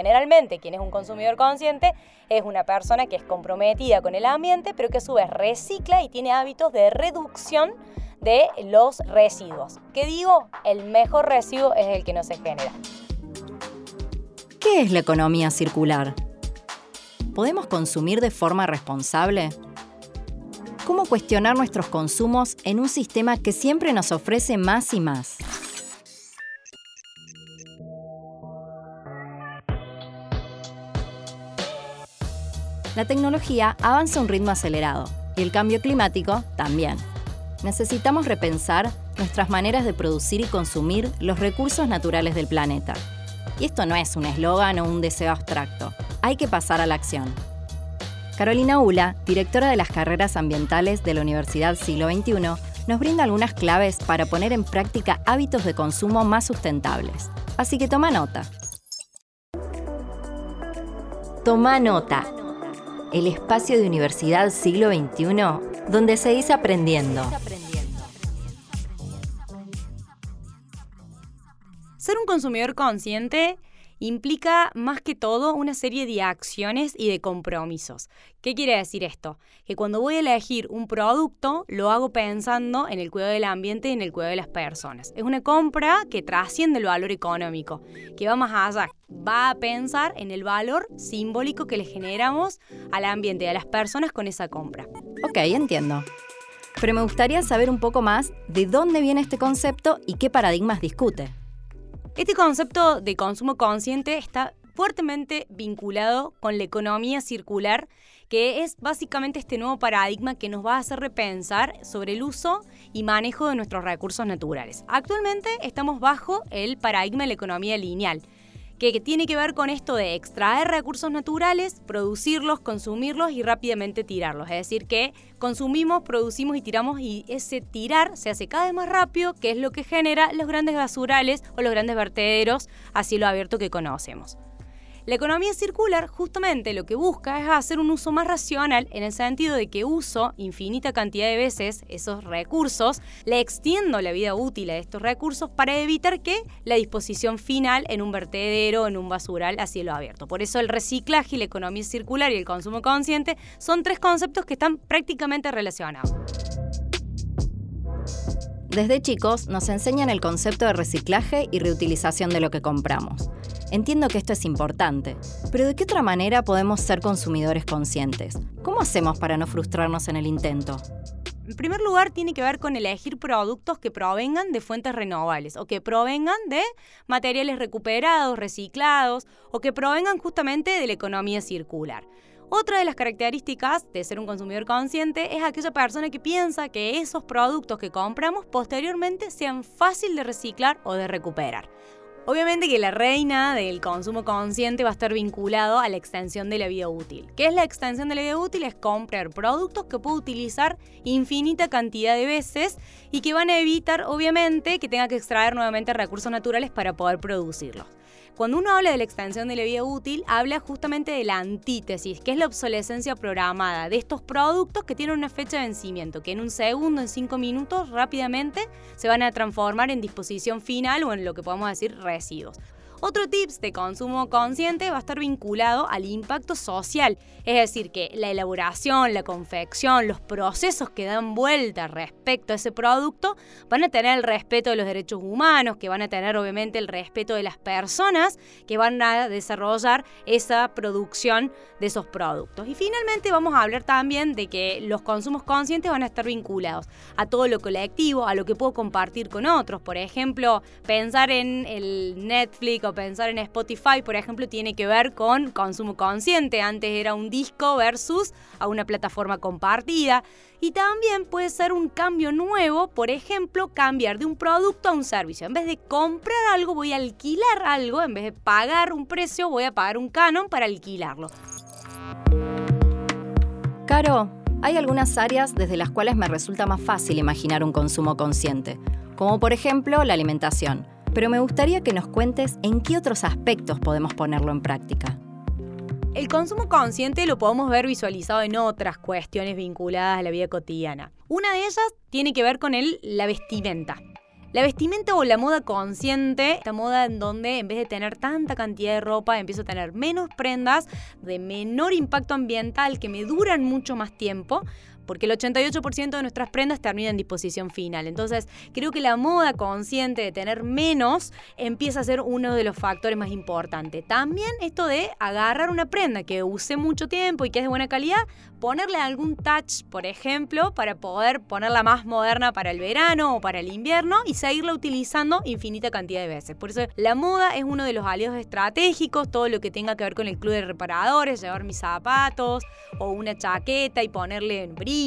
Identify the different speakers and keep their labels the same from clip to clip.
Speaker 1: Generalmente, quien es un consumidor consciente es una persona que es comprometida con el ambiente, pero que a su vez recicla y tiene hábitos de reducción de los residuos. ¿Qué digo? El mejor residuo es el que no se genera.
Speaker 2: ¿Qué es la economía circular? ¿Podemos consumir de forma responsable? ¿Cómo cuestionar nuestros consumos en un sistema que siempre nos ofrece más y más? La tecnología avanza a un ritmo acelerado y el cambio climático también. Necesitamos repensar nuestras maneras de producir y consumir los recursos naturales del planeta. Y esto no es un eslogan o un deseo abstracto. Hay que pasar a la acción. Carolina Ula, directora de las carreras ambientales de la Universidad Siglo XXI, nos brinda algunas claves para poner en práctica hábitos de consumo más sustentables. Así que toma nota. Toma nota. El espacio de Universidad Siglo XXI donde seguís aprendiendo.
Speaker 1: Ser un consumidor consciente implica más que todo una serie de acciones y de compromisos. ¿Qué quiere decir esto? Que cuando voy a elegir un producto, lo hago pensando en el cuidado del ambiente y en el cuidado de las personas. Es una compra que trasciende el valor económico, que va más allá, va a pensar en el valor simbólico que le generamos al ambiente y a las personas con esa compra.
Speaker 2: Ok, entiendo. Pero me gustaría saber un poco más de dónde viene este concepto y qué paradigmas discute.
Speaker 1: Este concepto de consumo consciente está fuertemente vinculado con la economía circular, que es básicamente este nuevo paradigma que nos va a hacer repensar sobre el uso y manejo de nuestros recursos naturales. Actualmente estamos bajo el paradigma de la economía lineal, que tiene que ver con esto de extraer recursos naturales, producirlos, consumirlos y rápidamente tirarlos. Es decir, que consumimos, producimos y tiramos y ese tirar se hace cada vez más rápido, que es lo que genera los grandes basurales o los grandes vertederos a cielo abierto que conocemos. La economía circular justamente lo que busca es hacer un uso más racional en el sentido de que uso infinita cantidad de veces esos recursos, le extiendo la vida útil a estos recursos para evitar que la disposición final en un vertedero, en un basural a cielo abierto. Por eso el reciclaje y la economía circular y el consumo consciente son tres conceptos que están prácticamente relacionados.
Speaker 2: Desde chicos nos enseñan el concepto de reciclaje y reutilización de lo que compramos. Entiendo que esto es importante, pero ¿de qué otra manera podemos ser consumidores conscientes? ¿Cómo hacemos para no frustrarnos en el intento?
Speaker 1: En primer lugar, tiene que ver con elegir productos que provengan de fuentes renovables o que provengan de materiales recuperados, reciclados o que provengan justamente de la economía circular. Otra de las características de ser un consumidor consciente es aquella persona que piensa que esos productos que compramos posteriormente sean fácil de reciclar o de recuperar. Obviamente que la reina del consumo consciente va a estar vinculado a la extensión de la vida útil. ¿Qué es la extensión de la vida útil? Es comprar productos que puedo utilizar infinita cantidad de veces y que van a evitar, obviamente, que tenga que extraer nuevamente recursos naturales para poder producirlos. Cuando uno habla de la extensión de la vida útil, habla justamente de la antítesis, que es la obsolescencia programada de estos productos que tienen una fecha de vencimiento, que en un segundo, en cinco minutos, rápidamente se van a transformar en disposición final o en lo que podemos decir residuos. Otro tips de consumo consciente va a estar vinculado al impacto social, es decir, que la elaboración, la confección, los procesos que dan vuelta respecto a ese producto van a tener el respeto de los derechos humanos, que van a tener obviamente el respeto de las personas que van a desarrollar esa producción de esos productos. Y finalmente vamos a hablar también de que los consumos conscientes van a estar vinculados a todo lo colectivo, a lo que puedo compartir con otros. Por ejemplo, pensar en el Netflix pensar en Spotify, por ejemplo, tiene que ver con consumo consciente. Antes era un disco versus a una plataforma compartida. Y también puede ser un cambio nuevo, por ejemplo, cambiar de un producto a un servicio. En vez de comprar algo, voy a alquilar algo. En vez de pagar un precio, voy a pagar un canon para alquilarlo.
Speaker 2: Caro, hay algunas áreas desde las cuales me resulta más fácil imaginar un consumo consciente, como por ejemplo la alimentación pero me gustaría que nos cuentes en qué otros aspectos podemos ponerlo en práctica.
Speaker 1: El consumo consciente lo podemos ver visualizado en otras cuestiones vinculadas a la vida cotidiana. Una de ellas tiene que ver con el, la vestimenta. La vestimenta o la moda consciente, esta moda en donde en vez de tener tanta cantidad de ropa, empiezo a tener menos prendas de menor impacto ambiental que me duran mucho más tiempo porque el 88% de nuestras prendas terminan en disposición final. Entonces, creo que la moda consciente de tener menos empieza a ser uno de los factores más importantes. También esto de agarrar una prenda que use mucho tiempo y que es de buena calidad, ponerle algún touch, por ejemplo, para poder ponerla más moderna para el verano o para el invierno y seguirla utilizando infinita cantidad de veces. Por eso la moda es uno de los aliados estratégicos, todo lo que tenga que ver con el club de reparadores, llevar mis zapatos o una chaqueta y ponerle brillo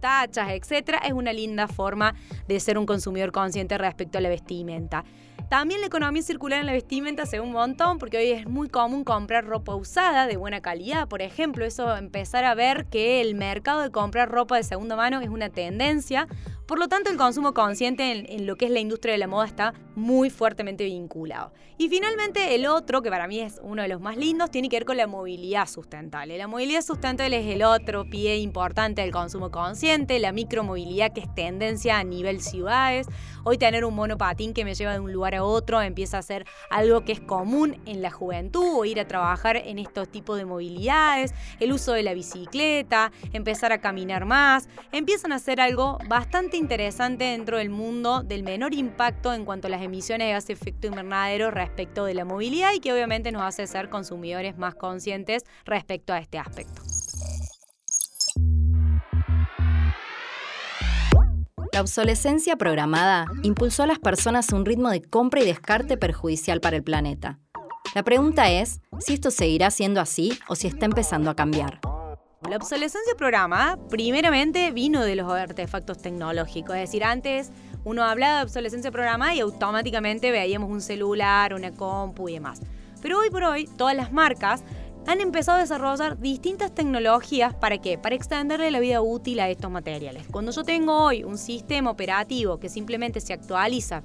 Speaker 1: tachas, etcétera, es una linda forma de ser un consumidor consciente respecto a la vestimenta. También la economía circular en la vestimenta se ve un montón porque hoy es muy común comprar ropa usada de buena calidad, por ejemplo, eso empezar a ver que el mercado de comprar ropa de segunda mano es una tendencia por lo tanto, el consumo consciente en, lo que es la industria de la moda está muy fuertemente vinculado. Y finalmente, el otro, que para mí es uno de los más lindos, tiene que ver con la movilidad sustentable. La movilidad sustentable es el otro pie importante del consumo consciente, la micromovilidad que es tendencia a nivel ciudades. Hoy tener un monopatín que me lleva de un lugar a otro empieza a ser algo que es común en la juventud o ir a trabajar en estos tipos de movilidades, el uso de la bicicleta, empezar a caminar más, empiezan a ser algo bastante interesante dentro del mundo del menor impacto en cuanto a las emisiones de gas de efecto invernadero respecto de la movilidad y que obviamente nos hace ser consumidores más conscientes respecto a este aspecto.
Speaker 2: La obsolescencia programada impulsó a las personas a un ritmo de compra y descarte perjudicial para el planeta. La pregunta es si esto seguirá siendo así o si está empezando a cambiar.
Speaker 1: La obsolescencia programada primeramente vino de los artefactos tecnológicos, es decir, antes uno hablaba de obsolescencia programada y automáticamente veíamos un celular, una compu y demás. Pero hoy por hoy todas las marcas han empezado a desarrollar distintas tecnologías para qué? Para extenderle la vida útil a estos materiales. Cuando yo tengo hoy un sistema operativo que simplemente se actualiza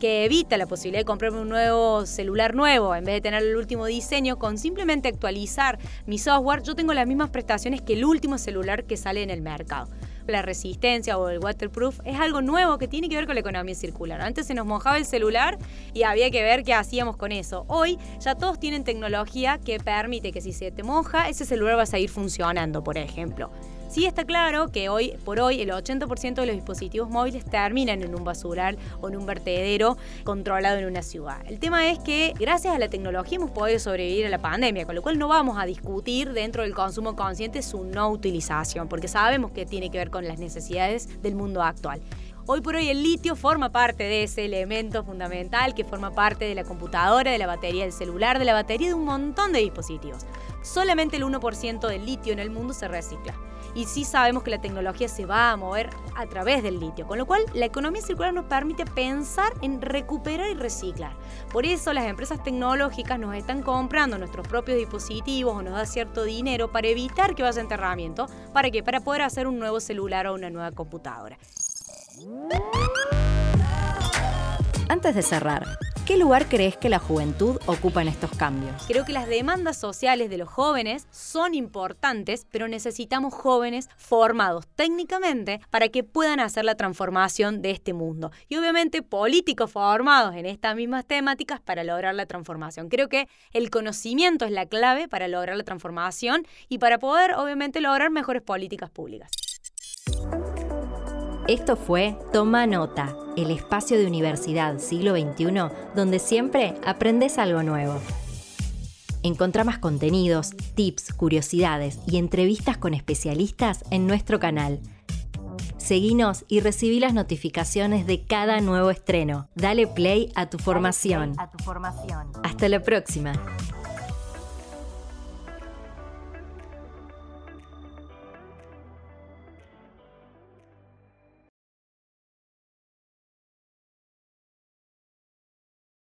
Speaker 1: que evita la posibilidad de comprarme un nuevo celular nuevo en vez de tener el último diseño, con simplemente actualizar mi software, yo tengo las mismas prestaciones que el último celular que sale en el mercado la resistencia o el waterproof es algo nuevo que tiene que ver con la economía circular. Antes se nos mojaba el celular y había que ver qué hacíamos con eso. Hoy ya todos tienen tecnología que permite que si se te moja, ese celular va a seguir funcionando, por ejemplo. Sí está claro que hoy por hoy el 80% de los dispositivos móviles terminan en un basural o en un vertedero controlado en una ciudad. El tema es que gracias a la tecnología hemos podido sobrevivir a la pandemia, con lo cual no vamos a discutir dentro del consumo consciente su no utilización, porque sabemos que tiene que ver con las necesidades del mundo actual. Hoy por hoy el litio forma parte de ese elemento fundamental que forma parte de la computadora, de la batería del celular, de la batería de un montón de dispositivos. Solamente el 1% del litio en el mundo se recicla y sí sabemos que la tecnología se va a mover a través del litio, con lo cual la economía circular nos permite pensar en recuperar y reciclar. Por eso las empresas tecnológicas nos están comprando nuestros propios dispositivos o nos da cierto dinero para evitar que vaya a enterramiento, ¿para qué? Para poder hacer un nuevo celular o una nueva computadora.
Speaker 2: Antes de cerrar, ¿Qué lugar crees que la juventud ocupa en estos cambios?
Speaker 1: Creo que las demandas sociales de los jóvenes son importantes, pero necesitamos jóvenes formados técnicamente para que puedan hacer la transformación de este mundo. Y obviamente políticos formados en estas mismas temáticas para lograr la transformación. Creo que el conocimiento es la clave para lograr la transformación y para poder obviamente lograr mejores políticas públicas.
Speaker 2: Esto fue Toma Nota, el espacio de Universidad Siglo XXI donde siempre aprendes algo nuevo. Encontra más contenidos, tips, curiosidades y entrevistas con especialistas en nuestro canal. Seguinos y recibí las notificaciones de cada nuevo estreno. Dale play a tu formación. Hasta la próxima.